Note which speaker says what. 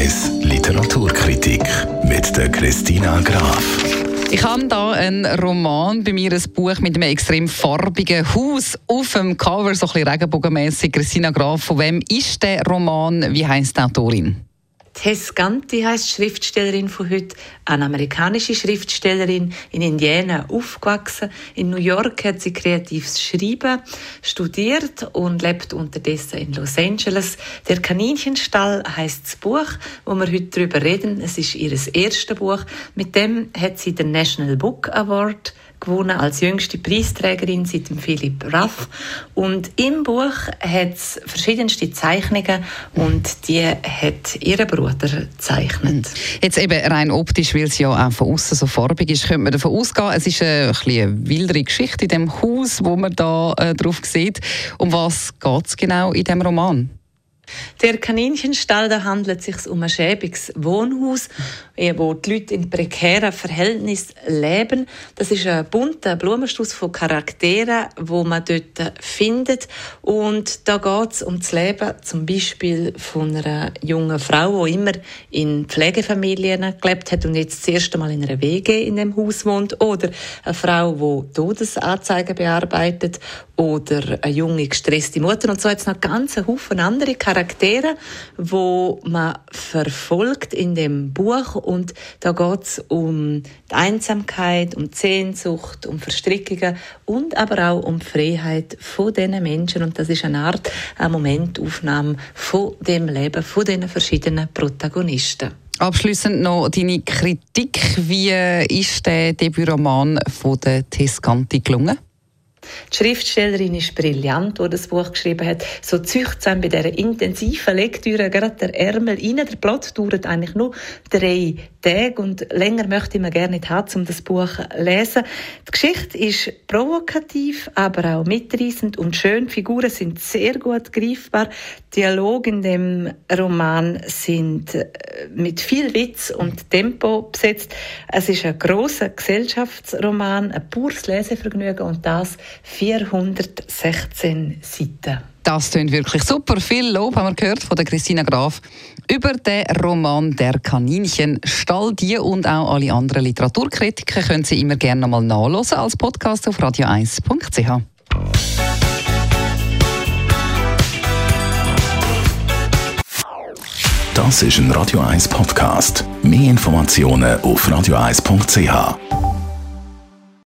Speaker 1: 1 Literaturkritik mit der Christina Graf.
Speaker 2: Ich habe hier einen Roman bei mir, ein Buch mit einem extrem farbigen Haus auf dem Cover, so ein bisschen regenbogenmässig. Christina Graf, von wem ist der Roman? Wie heißt die Autorin?
Speaker 3: Tess Ganti heißt Schriftstellerin von heute, eine amerikanische Schriftstellerin in Indiana aufgewachsen. In New York hat sie kreatives Schreiben studiert und lebt unterdessen in Los Angeles. Der Kaninchenstall heißt das Buch, wo wir heute darüber reden. Es ist ihr erstes Buch. Mit dem hat sie den National Book Award gewonnen als jüngste Preisträgerin seit dem Philipp Raff. Und im Buch hat es verschiedenste Zeichnungen und die hat ihr Bruder gezeichnet.
Speaker 2: Jetzt eben rein optisch, weil sie ja auch von außen so farbig ist, könnte man davon ausgehen, es ist eine, eine wildere Geschichte in dem Haus, wo man da äh, drauf sieht. Um was geht es genau in dem Roman?
Speaker 3: Der Kaninchenstall, da handelt es sich um ein schäbiges Wohnhaus, wo die Leute in prekären Verhältnissen leben. Das ist ein bunter Blumenstrauß von Charakteren, wo man dort findet. Und da geht es um das Leben zum Beispiel von einer jungen Frau, die immer in Pflegefamilien gelebt hat und jetzt das erste Mal in einer WG in dem Haus wohnt. Oder eine Frau, die Todesanzeigen bearbeitet. Oder eine junge, gestresste Mutter. Und so hat es noch ganz Haufen andere Charaktere Charaktere, wo man verfolgt in dem Buch und da geht es um die Einsamkeit, um die Sehnsucht, um Verstrickungen und aber auch um die Freiheit von diesen Menschen und das ist eine Art eine Momentaufnahme von dem Leben von diesen verschiedenen Protagonisten.
Speaker 2: Abschließend noch deine Kritik. Wie ist der Debütroman von der Tescanti gelungen?
Speaker 3: Die Schriftstellerin ist brillant, die das Buch geschrieben hat. So züchtsam bei dieser intensiven Lektüre, gerade der Ärmel rein. Der Plot dauert eigentlich nur drei Tage und länger möchte ich mir gerne nicht haben, um das Buch zu lesen. Die Geschichte ist provokativ, aber auch mitreißend und schön. Die Figuren sind sehr gut greifbar. Dialoge in dem Roman sind äh, mit viel Witz und Tempo besetzt. Es ist ein großer Gesellschaftsroman, ein pures Lesevergnügen und das 416 Seiten.
Speaker 2: Das klingt wirklich super. Viel Lob haben wir gehört von der Christina Graf über den Roman Der Kaninchen. Stall die und auch alle anderen Literaturkritiken können Sie immer gerne mal nachlesen als Podcast auf radio1.ch.
Speaker 1: Das ist ein Radio 1 Podcast. Mehr Informationen auf radio1.ch.